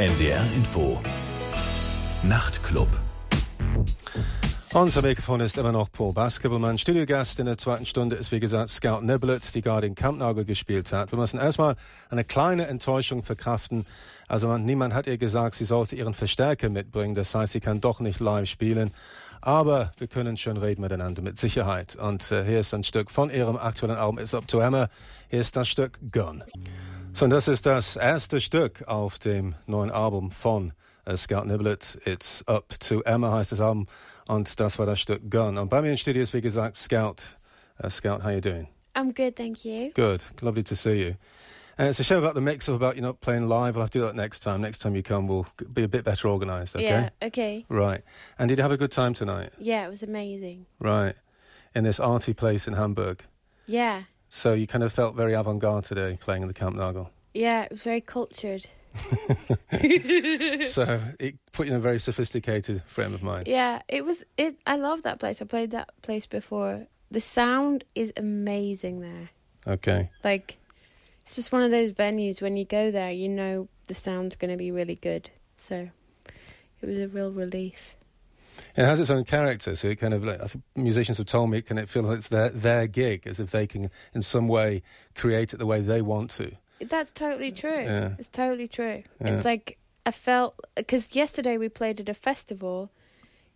NDR Info. Nachtclub. Unser Mikrofon ist immer noch Paul Basketballmann. Studiogast in der zweiten Stunde ist, wie gesagt, Scout Niblett, die gerade in Kampnagel gespielt hat. Wir müssen erstmal eine kleine Enttäuschung verkraften. Also man, niemand hat ihr gesagt, sie sollte ihren Verstärker mitbringen. Das heißt, sie kann doch nicht live spielen. Aber wir können schon reden miteinander, mit Sicherheit. Und äh, hier ist ein Stück von ihrem aktuellen Album It's Up to Emma. Hier ist das Stück Gun. So, und das ist das erste Stück auf dem neuen Album von äh, Scout Niblett. It's Up to Emma heißt das Album. Und das war das Stück Gun. Und bei mir im Studio ist, wie gesagt, Scout. Uh, Scout, how you doing? I'm good, thank you. Good. Lovely to see you. And it's a show about the mix of about you not playing live. We'll have to do that next time. Next time you come, we'll be a bit better organised. Okay. Yeah, okay. Right. And did you have a good time tonight? Yeah, it was amazing. Right. In this arty place in Hamburg. Yeah. So you kind of felt very avant-garde today playing in the Kampnagel. Yeah, it was very cultured. so it put you in a very sophisticated frame of mind. Yeah, it was it I love that place. I played that place before. The sound is amazing there. Okay. Like it's just one of those venues when you go there, you know the sound's going to be really good. So it was a real relief. It has its own character, so it kind of like musicians have told me it can it feel like it's their their gig, as if they can in some way create it the way they want to. That's totally true. Yeah. It's totally true. Yeah. It's like I felt because yesterday we played at a festival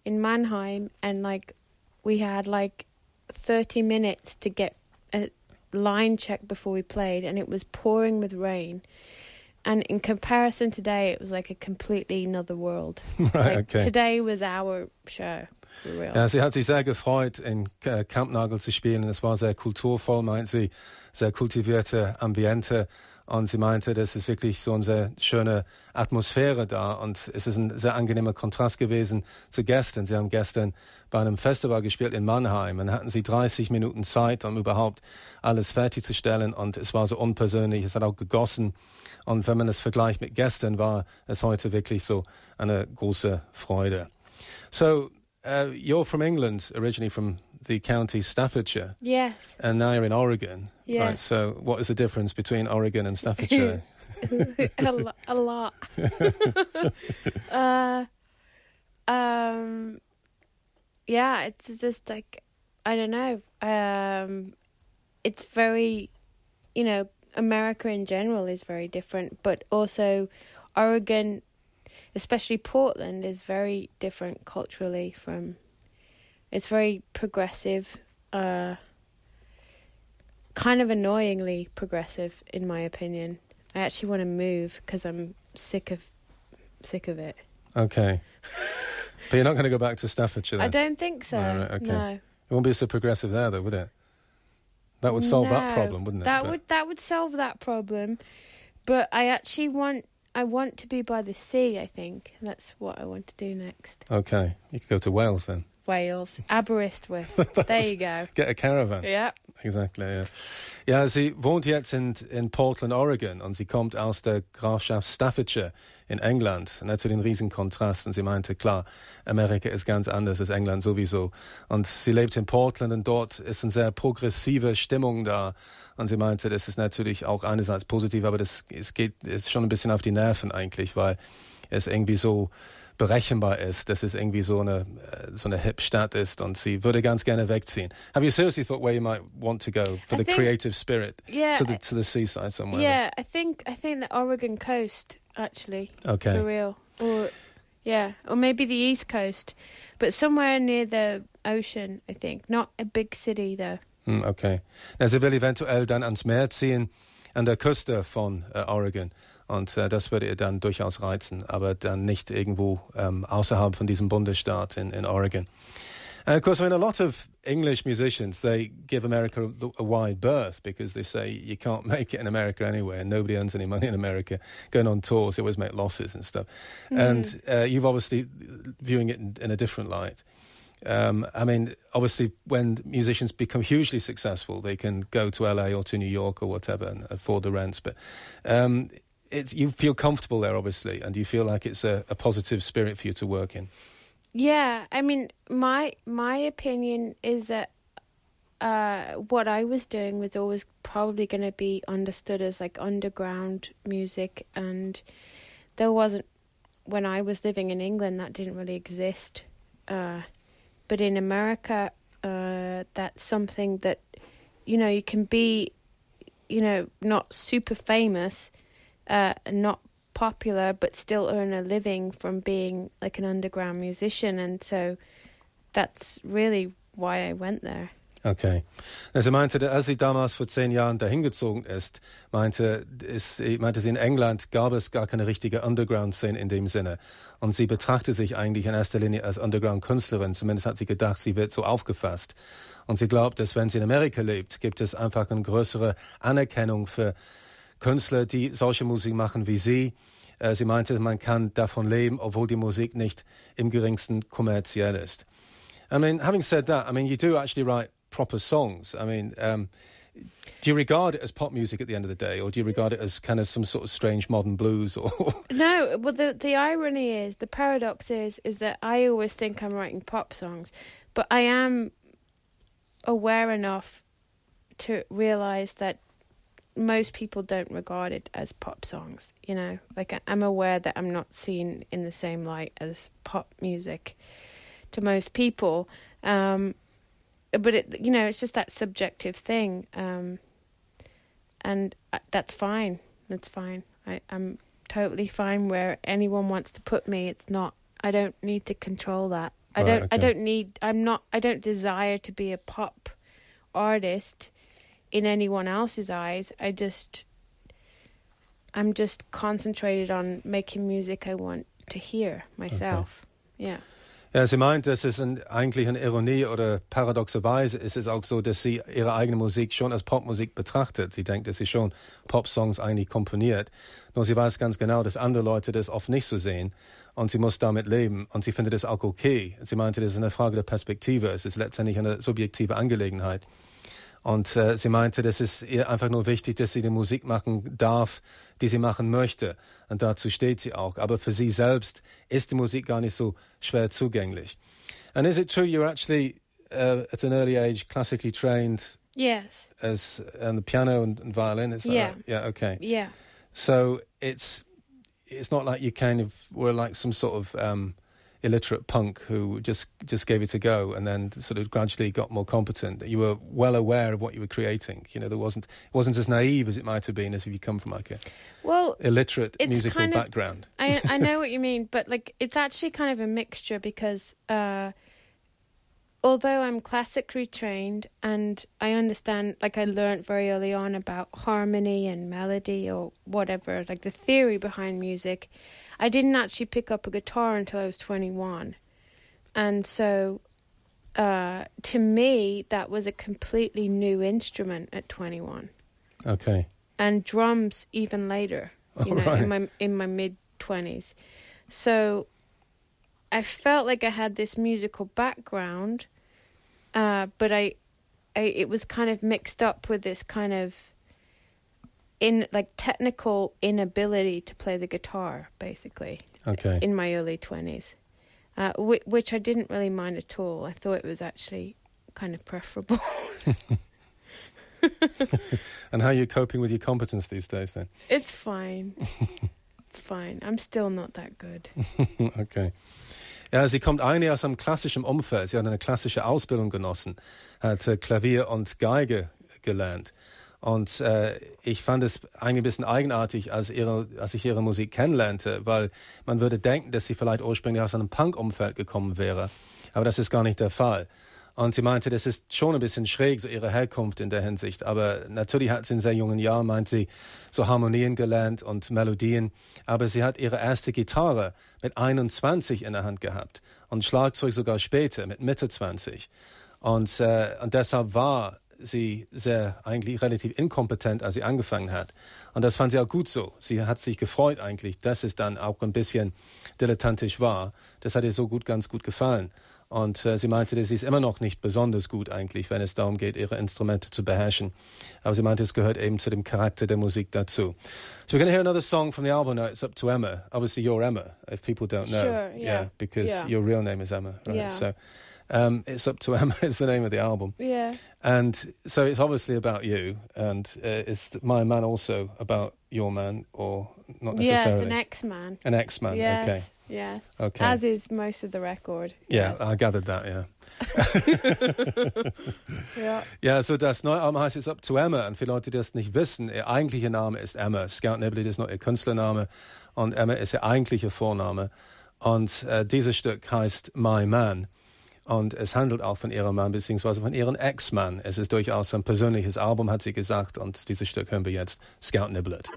in Mannheim, and like we had like thirty minutes to get a line check before we played, and it was pouring with rain. And in comparison today, it was like a completely another world. right, Like, okay. Today was our show. Ja, sie hat sich sehr gefreut, in äh, Kampnagel zu spielen. Es war sehr kulturvoll, meint sie, sehr kultivierte Ambiente. Und sie meinte, das ist wirklich so eine sehr schöne Atmosphäre da. Und es ist ein sehr angenehmer Kontrast gewesen zu gestern. Sie haben gestern bei einem Festival gespielt in Mannheim. Und hatten sie 30 Minuten Zeit, um überhaupt alles fertigzustellen. Und es war so unpersönlich. Es hat auch gegossen. Und wenn man es vergleicht mit gestern, war es heute wirklich so eine große Freude. So, uh, you're from England, originally from the county Staffordshire, Yes. and now you're in Oregon. Right. So, what is the difference between Oregon and Staffordshire? a, lo- a lot. uh, um, yeah, it's just like I don't know. Um, it's very, you know, America in general is very different, but also Oregon, especially Portland, is very different culturally from. It's very progressive. Uh, kind of annoyingly progressive in my opinion. I actually want to move because I'm sick of sick of it. okay. But you're not going to go back to Staffordshire I don't think so. Right, okay. No. It won't be so progressive there, though, would it? That would solve that problem, wouldn't it? That But- would that would solve that problem. But I actually want I want to be by the sea, I think. That's what I want to do next. Okay. You could go to Wales then. Wales. Aberystwyth. there you go. Get a caravan. Yeah. Exactly, ja. Ja, sie wohnt jetzt in, in Portland, Oregon und sie kommt aus der Grafschaft Staffordshire in England. Natürlich ein Riesenkontrast und sie meinte, klar, Amerika ist ganz anders als England sowieso. Und sie lebt in Portland und dort ist eine sehr progressive Stimmung da. Und sie meinte, das ist natürlich auch einerseits positiv, aber das es geht ist schon ein bisschen auf die Nerven eigentlich, weil es irgendwie so berechenbar ist, dass es irgendwie so eine äh, so eine hip Stadt ist und sie würde ganz gerne wegziehen. Have you seriously thought where you might want to go for I the think- creative spirit Yeah. to the to the seaside somewhere? Yeah, I think I think the Oregon coast actually. Okay. For real. Or yeah, or maybe the East Coast, but somewhere near the ocean, I think. Not a big city though. Hm, okay. Na, sie will eventuell dann ans Meer ziehen, an der Küste von äh, Oregon. Und äh, das würde dann durchaus reizen, aber dann nicht irgendwo ähm, außerhalb von diesem Bundesstaat in, in Oregon. And of course, I mean, a lot of English musicians, they give America a, a wide berth because they say you can't make it in America anyway, and nobody earns any money in America. Going on tours, they always make losses and stuff. And uh, you've obviously viewing it in, in a different light. Um, I mean, obviously, when musicians become hugely successful, they can go to LA or to New York or whatever and afford the rents. But um, it's, you feel comfortable there, obviously, and you feel like it's a, a positive spirit for you to work in. Yeah, I mean, my my opinion is that uh, what I was doing was always probably going to be understood as like underground music, and there wasn't when I was living in England, that didn't really exist. Uh, but in America, uh, that's something that you know you can be, you know, not super famous, uh, not popular, but still earn a living from being like an underground musician, and so that's really why I went there. Okay. Also meinte, als sie damals vor zehn Jahren dahin gezogen ist, meinte, ist, meinte sie, in England gab es gar keine richtige Underground-Szene in dem Sinne. Und sie betrachte sich eigentlich in erster Linie als Underground-Künstlerin. Zumindest hat sie gedacht, sie wird so aufgefasst. Und sie glaubt, dass wenn sie in Amerika lebt, gibt es einfach eine größere Anerkennung für Künstler, die solche Musik machen wie sie. Äh, sie meinte, man kann davon leben, obwohl die Musik nicht im geringsten kommerziell ist. I mean, having said that, I mean, you do actually write proper songs. I mean, um, do you regard it as pop music at the end of the day, or do you regard it as kind of some sort of strange modern blues? Or no, well, the the irony is, the paradox is, is that I always think I'm writing pop songs, but I am aware enough to realize that most people don't regard it as pop songs. You know, like I'm aware that I'm not seen in the same light as pop music to most people. Um, but it, you know, it's just that subjective thing, um, and uh, that's fine. That's fine. I, I'm totally fine where anyone wants to put me. It's not. I don't need to control that. I Right, don't. I don't need. I'm not. I don't desire to be a pop artist in anyone else's eyes. I just. I'm just concentrated on making music I want to hear myself. Yeah. Ja, sie meint, das ist ein, eigentlich eine Ironie oder paradoxerweise ist es auch so, dass sie ihre eigene Musik schon als Popmusik betrachtet. Sie denkt, dass sie schon Popsongs eigentlich komponiert. Nur sie weiß ganz genau, dass andere Leute das oft nicht so sehen und sie muss damit leben und sie findet das auch okay. Sie meinte, das ist eine Frage der Perspektive. Es ist letztendlich eine subjektive Angelegenheit. Und äh, sie meinte, das ist ihr einfach nur wichtig, dass sie die Musik machen darf, die sie machen möchte. Und dazu steht sie auch. Aber für sie selbst ist die Musik gar nicht so schwer zugänglich. And is it true you're actually uh, at an early age classically trained Yes. as on the piano and, and violin? Is that Yeah. right? Yeah. Okay. Yeah. So it's it's not like you kind of were like some sort of um, illiterate punk who just just gave it a go and then sort of gradually got more competent. That you were well aware of what you were creating. You know, there wasn't it wasn't as naive as it might have been as if you come from like a Well, illiterate musical kind of- background. I I know what you mean, but like it's actually kind of a mixture because uh, although I'm classically trained and I understand, like I learned very early on about harmony and melody or whatever, like the theory behind music, I didn't actually pick up a guitar until I was 21, and so. Uh, to me, that was a completely new instrument at 21 Okay. and drums even later. You Oh, know, right. in my in my mid twenties. So I felt like I had this musical background, uh, but I, I it was kind of mixed up with this kind of in like technical inability to play the guitar, basically Okay. in my early twenties, uh, which, which I didn't really mind at all. I thought it was actually kind of preferable. and how are you coping with your competence these days then? it's fine. it's fine. I'm still not that good. okay. Ja, sie kommt eigentlich aus einem klassischen Umfeld. Sie hat eine klassische Ausbildung genossen, hat äh, Klavier und Geige gelernt. Und äh, ich fand es eigentlich ein bisschen eigenartig, als, ihre, als ich ihre Musik kennenlernte, weil man würde denken, dass sie vielleicht ursprünglich aus einem Punk-Umfeld gekommen wäre. Aber das ist gar nicht der Fall. Und sie meinte, das ist schon ein bisschen schräg, so ihre Herkunft in der Hinsicht. Aber natürlich hat sie in sehr jungen Jahren, meint sie, so Harmonien gelernt und Melodien. Aber sie hat ihre erste Gitarre mit 21 in der Hand gehabt und Schlagzeug sogar später mit Mitte 20. Und, äh, und deshalb war sie sehr eigentlich relativ inkompetent, als sie angefangen hat. Und das fand sie auch gut so. Sie hat sich gefreut eigentlich, dass es dann auch ein bisschen dilettantisch war. Das hat ihr so gut, ganz gut gefallen. Und äh, sie meinte, sie ist immer noch nicht besonders gut eigentlich, wenn es darum geht, ihre Instrumente zu beherrschen. Aber sie meinte, es gehört eben zu dem Charakter der Musik dazu. So we're going to hear another song from the album now. It's up to Emma. Obviously, you're Emma, if people don't know. Sure, yeah. because Yeah. your real name is Emma, right? Yeah. So um, it's up to Emma is the name of the album. Yeah. And so it's obviously about you. And uh, is my man also about your man or not necessarily? an X man. An ex-man, Yes. okay. Yes. Okay. As is most of the record. Yeah, Yes. I gathered that, ja. ja. Ja, so das neue Album heißt jetzt Up to Emma. Und für Leute, die das nicht wissen, ihr eigentlicher Name ist Emma. Scout Nibley ist noch ihr Künstlername und Emma ist ihr eigentlicher Vorname. Und äh, dieses Stück heißt My Man. Und es handelt auch von ihrem Mann beziehungsweise von ihrem Ex-Mann. Es ist durchaus ein persönliches Album, hat sie gesagt. Und dieses Stück hören wir jetzt, Scout Niblet.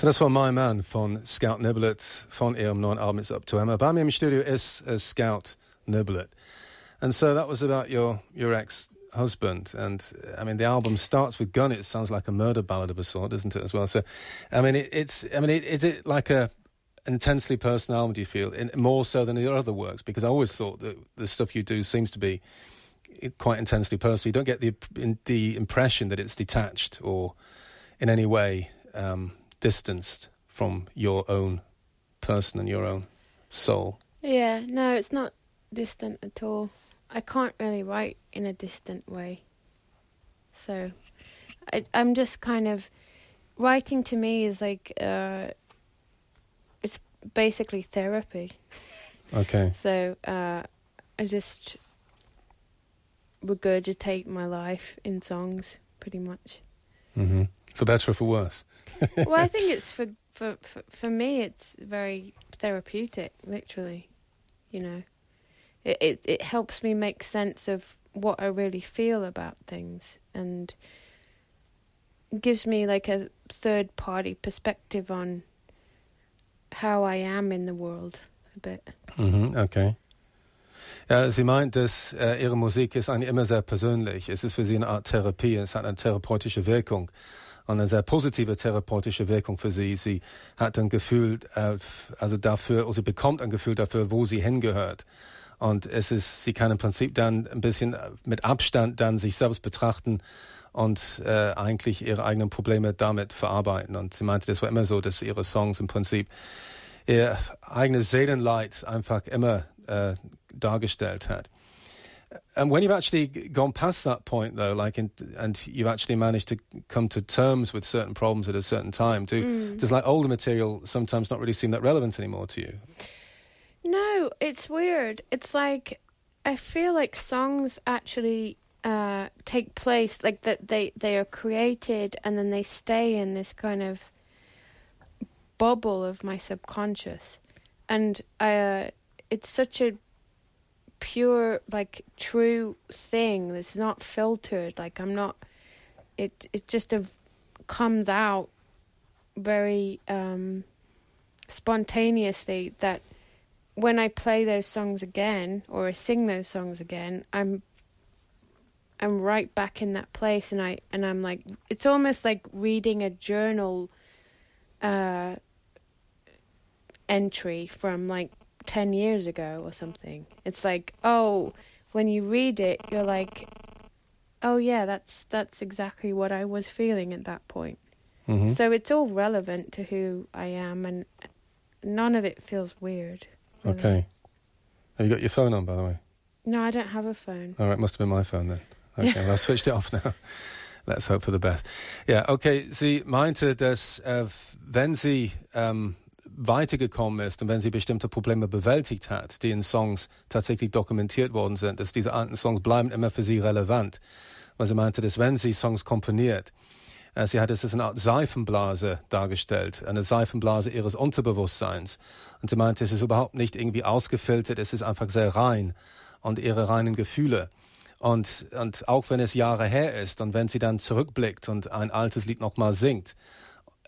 So, das war My Man von Scout Niblett von ihrem neuen Album It's Up to Emma. Bei mir im Studio ist Scout Niblett. And so that was about your, your ex-husband. And I mean, the album starts with Gun. It sounds like a murder ballad of a sort, doesn't it, as well? So, I mean, it, it's, I mean, it, is it like a intensely personal album, do you feel, in, more so than your other works? Because I always thought that the stuff you do seems to be quite intensely personal. You don't get the, the impression that it's detached or in any way um, distanced from your own person and your own soul. Yeah, no, it's not distant at all. I can't really write in a distant way. So I, I'm just kind of writing to me is like uh, it's basically therapy. Okay. So uh, I just regurgitate my life in songs, pretty much. hmm For better or for worse. well, I think it's for, for for for me. It's very therapeutic, literally. You know, it it it helps me make sense of what I really feel about things, and gives me like a third party perspective on how I am in the world a bit. Mhm, okay. Ja, sie meint, dass äh, ihre Musik ist eigentlich immer sehr persönlich. Es ist für sie eine Art Therapie, es hat eine therapeutische Wirkung. Eine sehr positive therapeutische Wirkung für sie. Sie hat ein Gefühl, äh, also dafür, oder sie bekommt ein Gefühl dafür, wo sie hingehört. Und es ist, sie kann im Prinzip dann ein bisschen mit Abstand dann sich selbst betrachten und äh, eigentlich ihre eigenen Probleme damit verarbeiten. Und sie meinte, das war immer so, dass ihre Songs im Prinzip ihr eigenes Seelenleid einfach immer äh, dargestellt hat. And when you've actually gone past that point, though, like, in, and you've actually managed to come to terms with certain problems at a certain time, do Mm. does like older material sometimes not really seem that relevant anymore to you? No, it's weird. It's like I feel like songs actually uh, take place like that they they are created and then they stay in this kind of bubble of my subconscious, and uh, it's such a pure like true thing that's not filtered. Like I'm not. It it just a, comes out very um, spontaneously that when I play those songs again or I sing those songs again, I'm I'm right back in that place and I and I'm like it's almost like reading a journal uh entry from like 10 years ago or something. It's like, oh, when you read it, you're like, oh yeah, that's that's exactly what I was feeling at that point. Mhm. So it's all relevant to who I am and none of it feels weird. really. Okay. Have you got your phone on, by the way? No, I don't have a phone. All right, must have been my phone then. Okay, well, I've switched it off now. Let's hope for the best. Ja, okay, sie meinte, dass äh, wenn sie ähm, weitergekommen ist und wenn sie bestimmte Probleme bewältigt hat, die in Songs tatsächlich dokumentiert worden sind, dass diese alten Songs bleiben immer für sie relevant. Weil sie meinte, dass wenn sie Songs komponiert, äh, sie hat es als eine Art Seifenblase dargestellt, eine Seifenblase ihres Unterbewusstseins. Und sie meinte, es ist überhaupt nicht irgendwie ausgefiltert, es ist einfach sehr rein und ihre reinen Gefühle. Und, und auch wenn es Jahre her ist und wenn sie dann zurückblickt und ein altes Lied nochmal singt,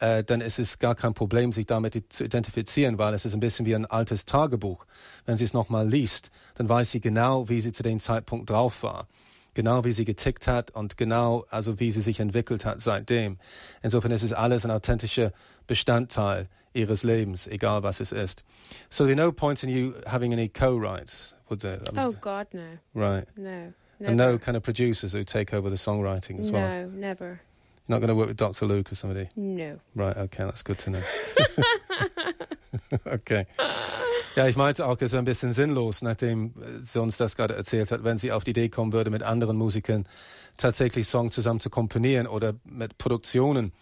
äh, dann ist es gar kein Problem, sich damit zu identifizieren, weil es ist ein bisschen wie ein altes Tagebuch. Wenn sie es nochmal liest, dann weiß sie genau, wie sie zu dem Zeitpunkt drauf war. Genau wie sie getickt hat und genau, also wie sie sich entwickelt hat seitdem. Insofern ist es alles ein authentischer Bestandteil ihres Lebens, egal was es ist. So there's no point in you having any co-writes, Oh the- God, no, Right. no, And no never. kind of producers who take over the songwriting as no, well. never, You're not going to work with Dr. Luke or somebody. no. Right, okay, that's good to know. okay. Ja, ich meinte auch, es wäre ein bisschen sinnlos, nachdem äh, sie uns das gerade erzählt hat, wenn sie auf die Idee kommen würde, mit anderen Musikern tatsächlich Songs zusammen zu komponieren oder mit Produktionen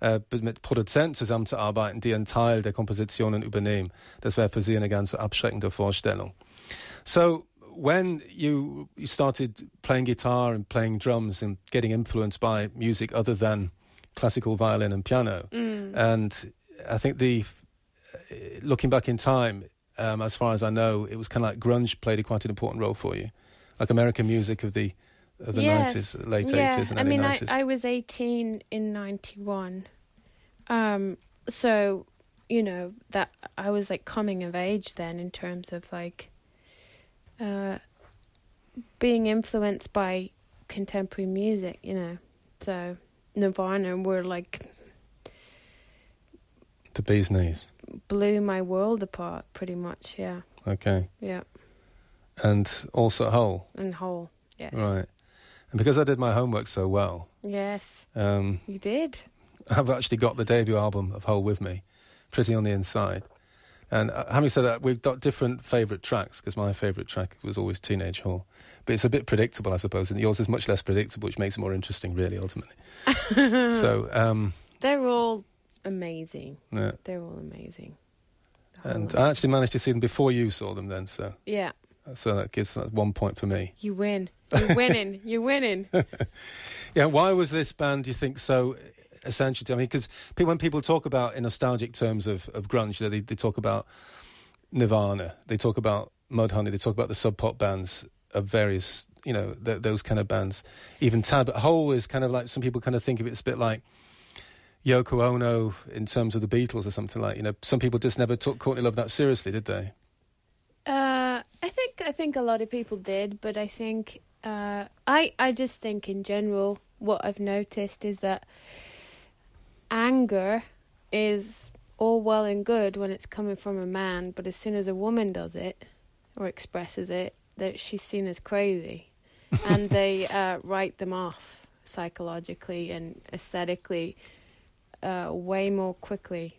äh, mit Produzenten zusammenzuarbeiten, die einen Teil der Kompositionen übernehmen. Das wäre für sie eine ganz abschreckende Vorstellung. So, when you, you started playing guitar and playing drums and getting influenced by music other than classical violin and piano, Mm. and I think the looking back in time, um, as far as I know, it was kind of like grunge played a quite an important role for you, like American music of the of the Yes. nineties, late yeah. eighties and I early mean, I, nineties. I was 18 in 91. Um, so, you know, that I was like coming of age then in terms of like uh, being influenced by contemporary music, you know. So, Nirvana were like the bee's knees. blew my world apart pretty much, yeah. Okay, Yeah. and also Hole, And Hole. Yes. right? And because I did my homework so well, Yes. um, You did. I've actually got the debut album of Hole with me, pretty on the inside. And uh, having said that, we've got different favourite tracks because my favourite track was always Teenage Whore. But it's a bit predictable, I suppose, and yours is much less predictable, which makes it more interesting, really, ultimately. so, um, They're all amazing. yeah. They're all amazing. The and I actually managed to see them before you saw them, then. So, yeah, so that gives that one point for me. you win. You're winning. You're winning. Yeah, why was this band, do you think, so essential to I mean, because when people talk about, in nostalgic terms of, of grunge, you know, they, they talk about Nirvana, they talk about Mudhoney, they talk about the sub pop bands of various, you know, th- those kind of bands. Even Tab, Hole is kind of like, some people kind of think of it as a bit like Yoko Ono in terms of the Beatles or something like, you know, some people just never took Courtney Love that seriously, did they? Uh, I think I think a lot of people did, but I think uh, I I just think in general what I've noticed is that anger is all well and good when it's coming from a man, but as soon as a woman does it or expresses it, that she's seen as crazy, and they uh, write them off psychologically and aesthetically uh, way more quickly.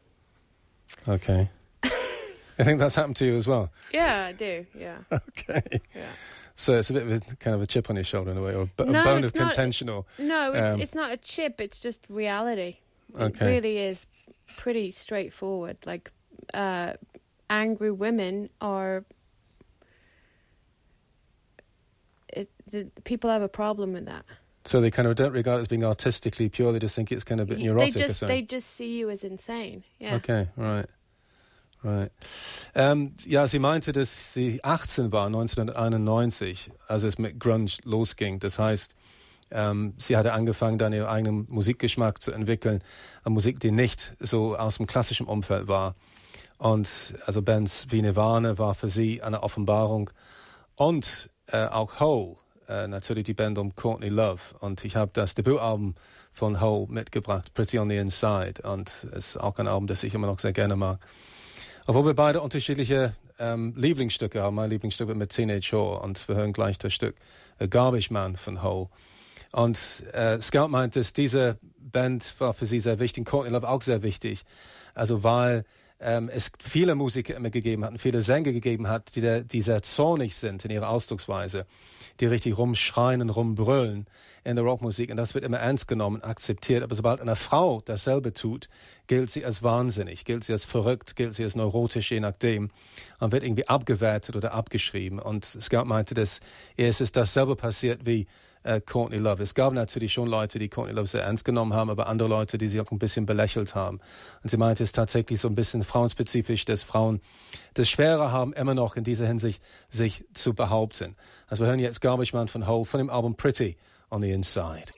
Okay. I think that's happened to you as well. Yeah, I do. Yeah, Okay. yeah. So it's a bit of a kind of a chip on your shoulder in a way, or a, b- a No, bone of not. contention, or No, it's Um, it's not a chip. It's just reality. It Okay. really is pretty straightforward. Like, uh, angry women are. It, the, people have a problem with that. so they kind of don't regard it as being artistically pure. They just think it's kind of a bit neurotic they or just something. they just see you as insane. Yeah. Okay, right. Right. Ähm, ja, sie meinte, dass sie 18 war, 1991, als es mit Grunge losging. Das heißt, ähm, sie hatte angefangen, dann ihren eigenen Musikgeschmack zu entwickeln. Eine Musik, die nicht so aus dem klassischen Umfeld war. Und also Bands wie Nirvana war für sie eine Offenbarung. Und äh, auch Hole, äh, natürlich die Band um Courtney Love. Und ich habe das Debütalbum von Hole mitgebracht, Pretty on the Inside. Und es ist auch ein Album, das ich immer noch sehr gerne mag. Obwohl wir beide unterschiedliche ähm, Lieblingsstücke haben. Mein Lieblingsstück mit Teenage Whore und wir hören gleich das Stück A Garbage Man von Hole. Und äh, Scout meint, dass diese Band war für sie sehr wichtig, Courtney Love auch sehr wichtig. Also weil ähm, es viele Musiker immer gegeben hat und viele Sänger gegeben hat, die, der, die sehr zornig sind in ihrer Ausdrucksweise, die richtig rumschreien und rumbrüllen in der Rockmusik. Und das wird immer ernst genommen, akzeptiert. Aber sobald eine Frau dasselbe tut, gilt sie als wahnsinnig, gilt sie als verrückt, gilt sie als neurotisch, je nachdem. Und wird irgendwie abgewertet oder abgeschrieben. Und Scout meinte, dass es ist dasselbe passiert wie äh, Courtney Love. Es gab natürlich schon Leute, die Courtney Love sehr ernst genommen haben, aber andere Leute, die sie auch ein bisschen belächelt haben. Und sie meinte, es tatsächlich so ein bisschen frauenspezifisch, dass Frauen das Schwerer haben, immer noch in dieser Hinsicht sich zu behaupten. Also wir hören jetzt Garbage Man von Hole von dem Album Pretty on the Inside.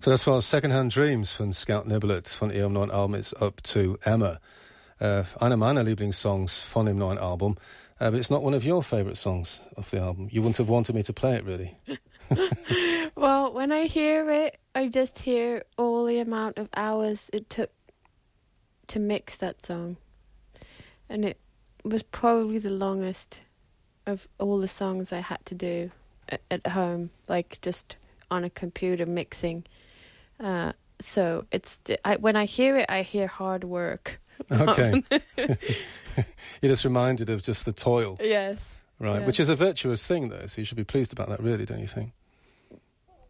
So das war Secondhand Dreams von Scout Niblett von ihrem neuen Album It's Up to Emma. Äh, einer meiner Lieblingssongs von dem neuen Album. Uh, but it's not one of your favourite songs off the album. You wouldn't have wanted me to play it, really. Well, when I hear it, I just hear all the amount of hours it took to mix that song. And it was probably the longest of all the songs I had to do at, at home, like just on a computer mixing. Uh, so it's I, when I hear it, I hear hard work. Okay. You're just reminded of just the toil, yes, right? Yeah. Which is a virtuous thing, though, so you should be pleased about that, really, don't you think?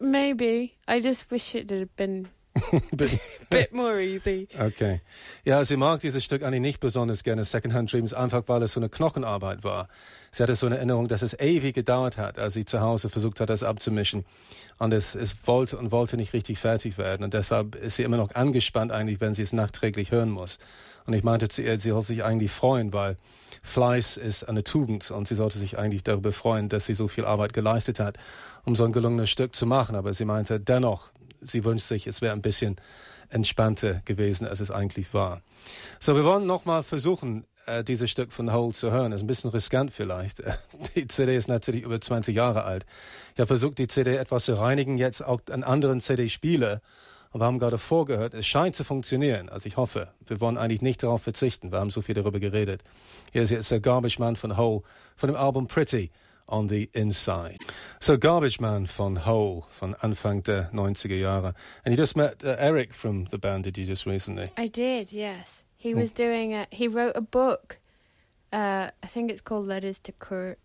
maybe. I just wish it had been bit, bit more easy. Okay. Ja, sie mag dieses Stück eigentlich nicht besonders gerne, Secondhand Dreams, einfach weil es so eine Knochenarbeit war. Sie hatte so eine Erinnerung, dass es ewig gedauert hat, als sie zu Hause versucht hat, das abzumischen. Und es, es wollte und wollte nicht richtig fertig werden. Und deshalb ist sie immer noch angespannt eigentlich, wenn sie es nachträglich hören muss. Und ich meinte zu ihr, sie sollte sich eigentlich freuen, weil Fleiß ist eine Tugend und sie sollte sich eigentlich darüber freuen, dass sie so viel Arbeit geleistet hat, um so ein gelungenes Stück zu machen. Aber sie meinte dennoch, sie wünscht sich, es wäre ein bisschen entspannter gewesen, als es eigentlich war. So, wir wollen nochmal versuchen, äh, dieses Stück von Hole zu hören. Ist ein bisschen riskant vielleicht. Die CD ist natürlich über 20 Jahre alt. Ich habe versucht, die CD etwas zu reinigen, jetzt auch an anderen CD-Spieler. Und wir haben gerade vorgehört, es scheint zu funktionieren. Also ich hoffe, wir wollen eigentlich nicht darauf verzichten. Wir haben so viel darüber geredet. Hier ist jetzt der Garbage Man von Hole von dem Album Pretty on the Inside. So Garbage Man von Hole von Anfang der 90er Jahre. And you just met uh, Eric from the band, did you just recently? I did, yes. He hmm. was doing a, he wrote a book. Uh, I think it's called Letters to Kurt.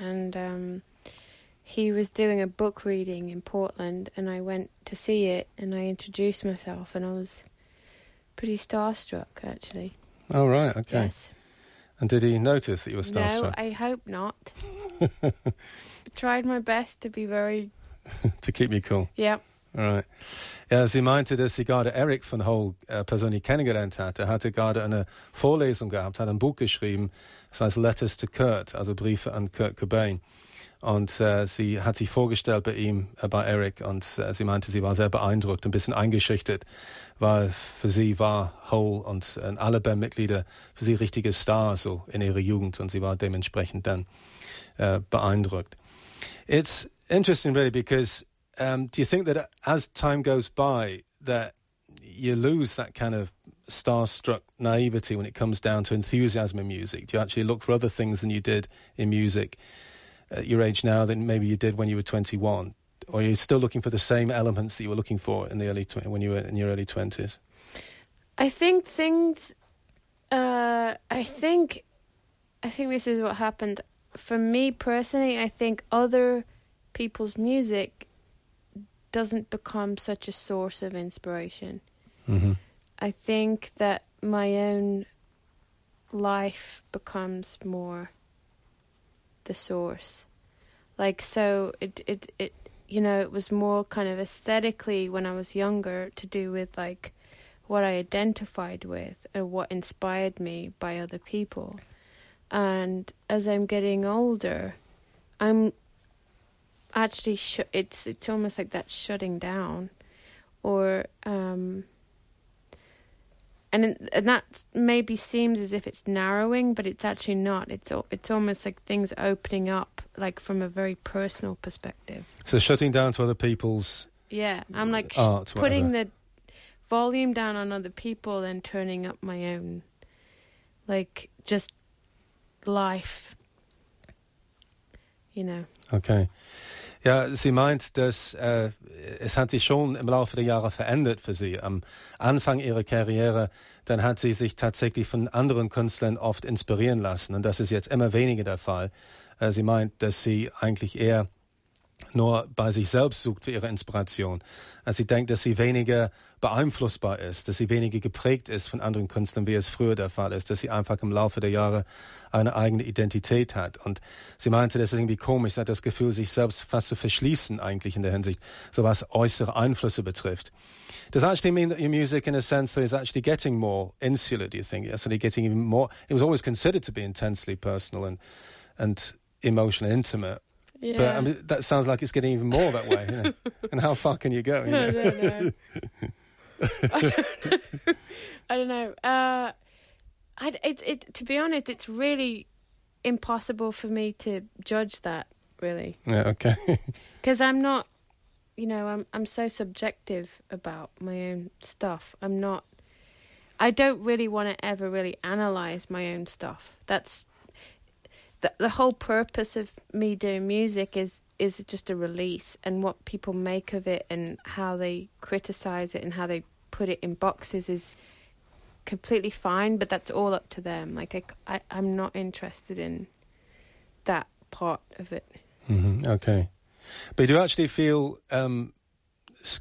And um, he was doing a book reading in Portland and I went to see it and I introduced myself and I was pretty starstruck actually. Oh right, okay. Yes. And did he notice that you were starstruck? No, I hope not. Tried my best to be very. to keep me cool. Yeah. Right. Ja, sie meinte, dass sie gerade Eric von Hole äh, persönlich kennengelernt hatte. Er hatte gerade eine Vorlesung gehabt, hat ein Buch geschrieben, das heißt Letters to Kurt, also Briefe an Kurt Cobain. Und äh, sie hat sich vorgestellt bei ihm, äh, bei Eric, und äh, sie meinte, sie war sehr beeindruckt, ein bisschen eingeschüchtert, weil für sie war Hole und äh, alle Bandmitglieder für sie richtige Stars so in ihrer Jugend und sie war dementsprechend dann äh, beeindruckt. It's interesting really because um, do you think that as time goes by that you lose that kind of starstruck naivety when it comes down to enthusiasm in music? Do you actually look for other things than you did in music? at your age now than maybe you did when you were 21? Or are you still looking for the same elements that you were looking for in the early tw- when you were in your early 20s? I think things. Uh, I think. I think this is what happened. For me personally, I think other people's music doesn't become such a source of inspiration. Mm-hmm. I think that my own life becomes more the source. Like so it it it you know, it was more kind of aesthetically when I was younger to do with like what I identified with and what inspired me by other people. And as I'm getting older, I'm actually sh- it's it's almost like that shutting down or um and and that maybe seems as if it's narrowing, but it's actually not. It's it's almost like things opening up, like from a very personal perspective. So shutting down to other people's. Yeah, I'm like art, putting the volume down on other people and turning up my own, like just life. Know. Okay. Ja, sie meint, dass äh, es hat sich schon im Laufe der Jahre verändert für sie. Am Anfang ihrer Karriere, dann hat sie sich tatsächlich von anderen Künstlern oft inspirieren lassen. Und das ist jetzt immer weniger der Fall. Äh, sie meint, dass sie eigentlich eher nur bei sich selbst sucht für ihre Inspiration. Also sie denkt, dass sie weniger beeinflussbar ist, dass sie weniger geprägt ist von anderen Künstlern, wie es früher der Fall ist, dass sie einfach im Laufe der Jahre eine eigene Identität hat. Und sie meinte, das ist irgendwie komisch, sie hat das Gefühl, sich selbst fast zu verschließen eigentlich in der Hinsicht, so was äußere Einflüsse betrifft. Does actually mean that your music, in a sense, is actually getting more insular, do you think? It's actually getting even more, it was always considered to be intensely personal and, and emotional, intimate. Yeah. But I mean, that sounds like it's getting even more that way. You know? and how far can you go? You know? I don't know. I don't know. I don't know. Uh, I, it, it, to be honest, it's really impossible for me to judge that. Really. Yeah. Okay. Because I'm not, you know, I'm I'm so subjective about my own stuff. I'm not. I don't really want to ever really analyze my own stuff. That's the the whole purpose of me doing music is is just a release and what people make of it and how they criticize it and how they put it in boxes is completely fine but that's all up to them like i, I i'm not interested in that part of it mm-hmm. okay but do you actually feel um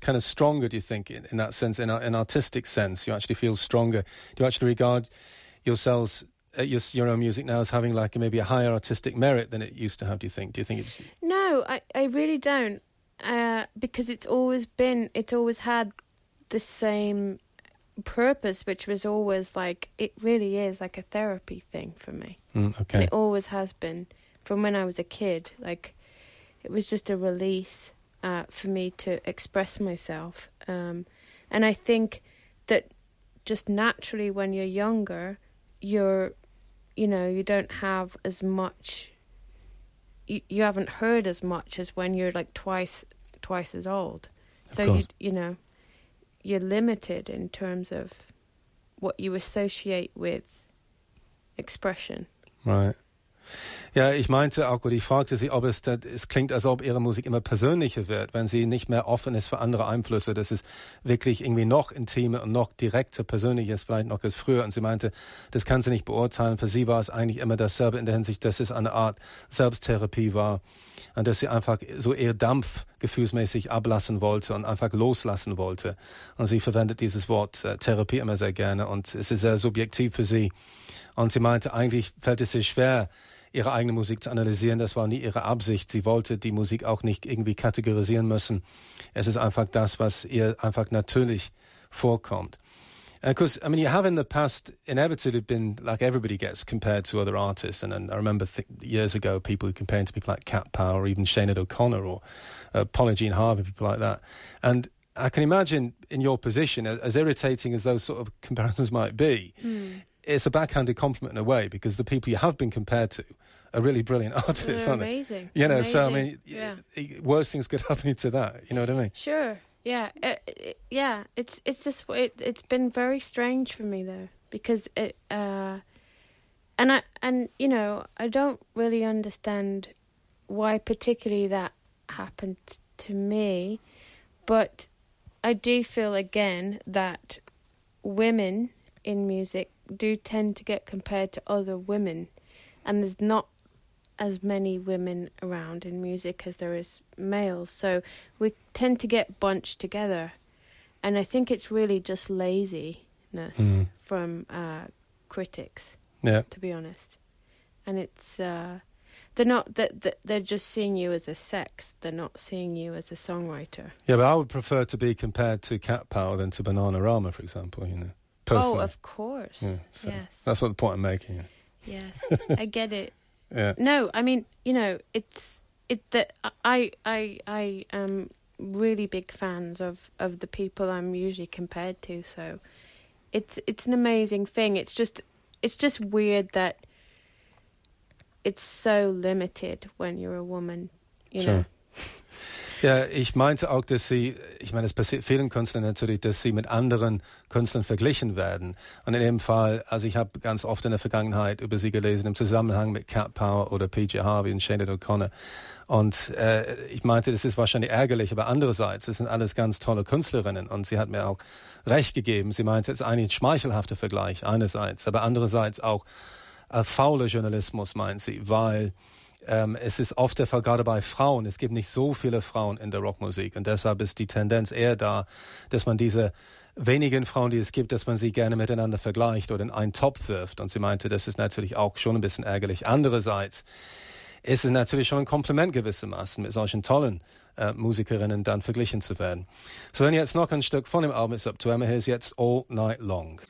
kind of stronger? Do you think in, in that sense, in an artistic sense, you actually feel stronger? Do you actually regard yourselves? Uh, your, your own music now as having like maybe a higher artistic merit than it used to have. Do you think? Do you think it's no? I I really don't uh, because it's always been it's always had the same purpose, which was always like it really is like a therapy thing for me. Mm, okay. And it always has been from when I was a kid. Like it was just a release uh, for me to express myself. Um, and I think that just naturally when you're younger, you're, you know, you don't have as much. You, you haven't heard as much as when you're like twice twice as old. so you you know you're limited in terms of what you associate with expression. Right. Ja, ich meinte auch, oder ich fragte sie, ob es, es klingt, als ob ihre Musik immer persönlicher wird, wenn sie nicht mehr offen ist für andere Einflüsse, dass es wirklich irgendwie noch intimer und noch direkter persönlich ist, vielleicht noch als früher. Und sie meinte, das kann sie nicht beurteilen. Für sie war es eigentlich immer dasselbe in der Hinsicht, dass es eine Art Selbsttherapie war und dass sie einfach so ihr Dampf gefühlsmäßig ablassen wollte und einfach loslassen wollte. Und sie verwendet dieses Wort äh, Therapie immer sehr gerne und es ist sehr subjektiv für sie. Und sie meinte, eigentlich fällt es ihr schwer, ihre eigene Musik zu analysieren. Das war nie ihre Absicht. Sie wollte die Musik auch nicht irgendwie kategorisieren müssen. Es ist einfach das, was ihr einfach natürlich vorkommt. Because, I mean, you have in the past inevitably been, like everybody gets compared to other artists. And, and I remember years ago, people comparing to people like Cat Power or even Sinead O'Connor or uh, Paula Jean Harvey, people like that. And I can imagine in your position, as irritating as those sort of comparisons might be, mm it's a backhanded compliment in a way because the people you have been compared to are really brilliant artists, They're aren't amazing. they? You know, amazing. so I mean, yeah. worse things could happen to that. You know what I mean? Sure. Yeah. Uh, it, yeah. It's it's just it. It's been very strange for me though because it. Uh, and I and you know I don't really understand why particularly that happened to me, but I do feel again that women in music do tend to get compared to other women, and there's not as many women around in music as there is males, so we tend to get bunched together, and I think it's really just laziness mm. from uh, critics. Yeah, to be honest, and it's. Uh, they're not that they're just seeing you as a sex. They're not seeing you as a songwriter. Yeah, but I would prefer to be compared to Cat Power than to Bananarama, for example. You know. Personally. Oh, of course. Yeah, so yes. That's what the point I'm making. Yes, I get it. Yeah. No, I mean, you know, it's it that I I I am really big fans of of the people I'm usually compared to. So it's it's an amazing thing. It's just it's just weird that it's so limited when you're a woman. You sure. know. Ja, ich meinte auch, dass sie, ich meine, es passiert vielen Künstlern natürlich, dass sie mit anderen Künstlern verglichen werden. Und in dem Fall, also ich habe ganz oft in der Vergangenheit über sie gelesen im Zusammenhang mit Cat Power oder PJ Harvey und Shane O'Connor. Und äh, ich meinte, das ist wahrscheinlich ärgerlich, aber andererseits, das sind alles ganz tolle Künstlerinnen. Und sie hat mir auch recht gegeben. Sie meinte, es ist eigentlich ein schmeichelhafter Vergleich einerseits, aber andererseits auch äh, fauler Journalismus, meint sie, weil ähm, es ist oft der Fall, gerade bei Frauen. Es gibt nicht so viele Frauen in der Rockmusik und deshalb ist die Tendenz eher da, dass man diese wenigen Frauen, die es gibt, dass man sie gerne miteinander vergleicht oder in einen Topf wirft. Und sie meinte, das ist natürlich auch schon ein bisschen ärgerlich. Andererseits ist es natürlich schon ein Kompliment gewissermaßen, mit solchen tollen äh, Musikerinnen dann verglichen zu werden. So, wenn jetzt noch ein Stück von dem Album ist up to Emma, here's jetzt All Night Long.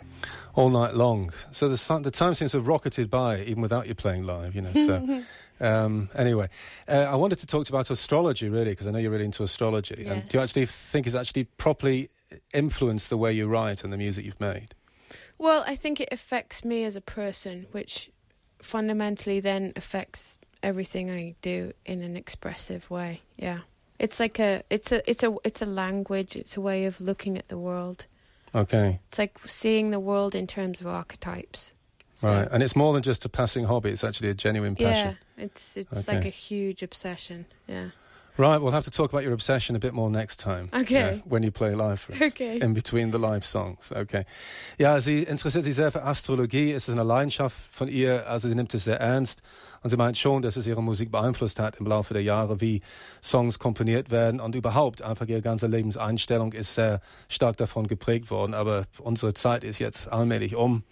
All Night Long. So the, the time seems to have rocketed by even without you playing live, you know, so... Um, anyway, uh, I wanted to talk about astrology, really, because I know you're really into astrology. Yes. And do you actually think it's actually properly influenced the way you write and the music you've made? Well, I think it affects me as a person, which fundamentally then affects everything I do in an expressive way. Yeah. It's like a it's a it's a it's a language, it's a way of looking at the world. Okay. It's like seeing the world in terms of archetypes. So, right, and it's more than just a passing hobby. It's actually a genuine passion. Yeah, it's it's okay. like a huge obsession. Yeah. Right, we'll have to talk about your obsession a bit more next time. Okay. When you play live for us. Okay. In between the live songs. Okay. Ja, sie interessiert sich sehr für Astrologie. Es ist eine Leidenschaft von ihr. Also sie nimmt es sehr ernst. Und sie meint schon, dass es ihre Musik beeinflusst hat im Laufe der Jahre, wie Songs komponiert werden und überhaupt einfach ihre ganze Lebenseinstellung ist sehr stark davon geprägt worden. Aber unsere Zeit ist jetzt allmählich um.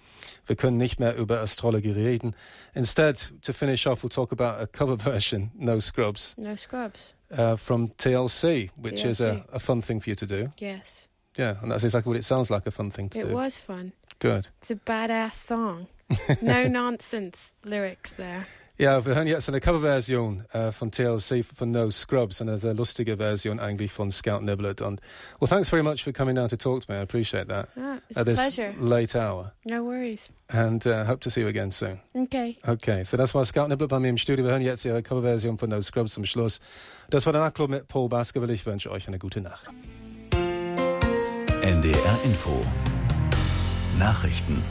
Wir können nicht mehr über Astrologie reden. Instead, to finish off, we'll talk about a cover version, No Scrubs, No scrubs. uh, from TLC, which is a, TLC. a fun thing for you to do. Yes. Yeah, and that's exactly what it sounds like a fun thing to It do. was fun. Good. It's a badass song. no nonsense lyrics there. Ja, wir hören jetzt eine Coverversion äh, von TLC von No Scrubs, eine sehr lustige Version eigentlich von Scout Niblett. Und well, thanks very much for coming down to talk to me. I appreciate that Ah, it's at a this pleasure. late hour, No worries. and uh, hope to see you again soon. Okay. Okay, so das war Scout Niblett bei mir im Studio. Wir hören jetzt ihre Coverversion von No Scrubs zum Schluss. Das war der Nachtclub mit Paul Baskerville. Ich wünsche euch eine gute Nacht. NDR Info Nachrichten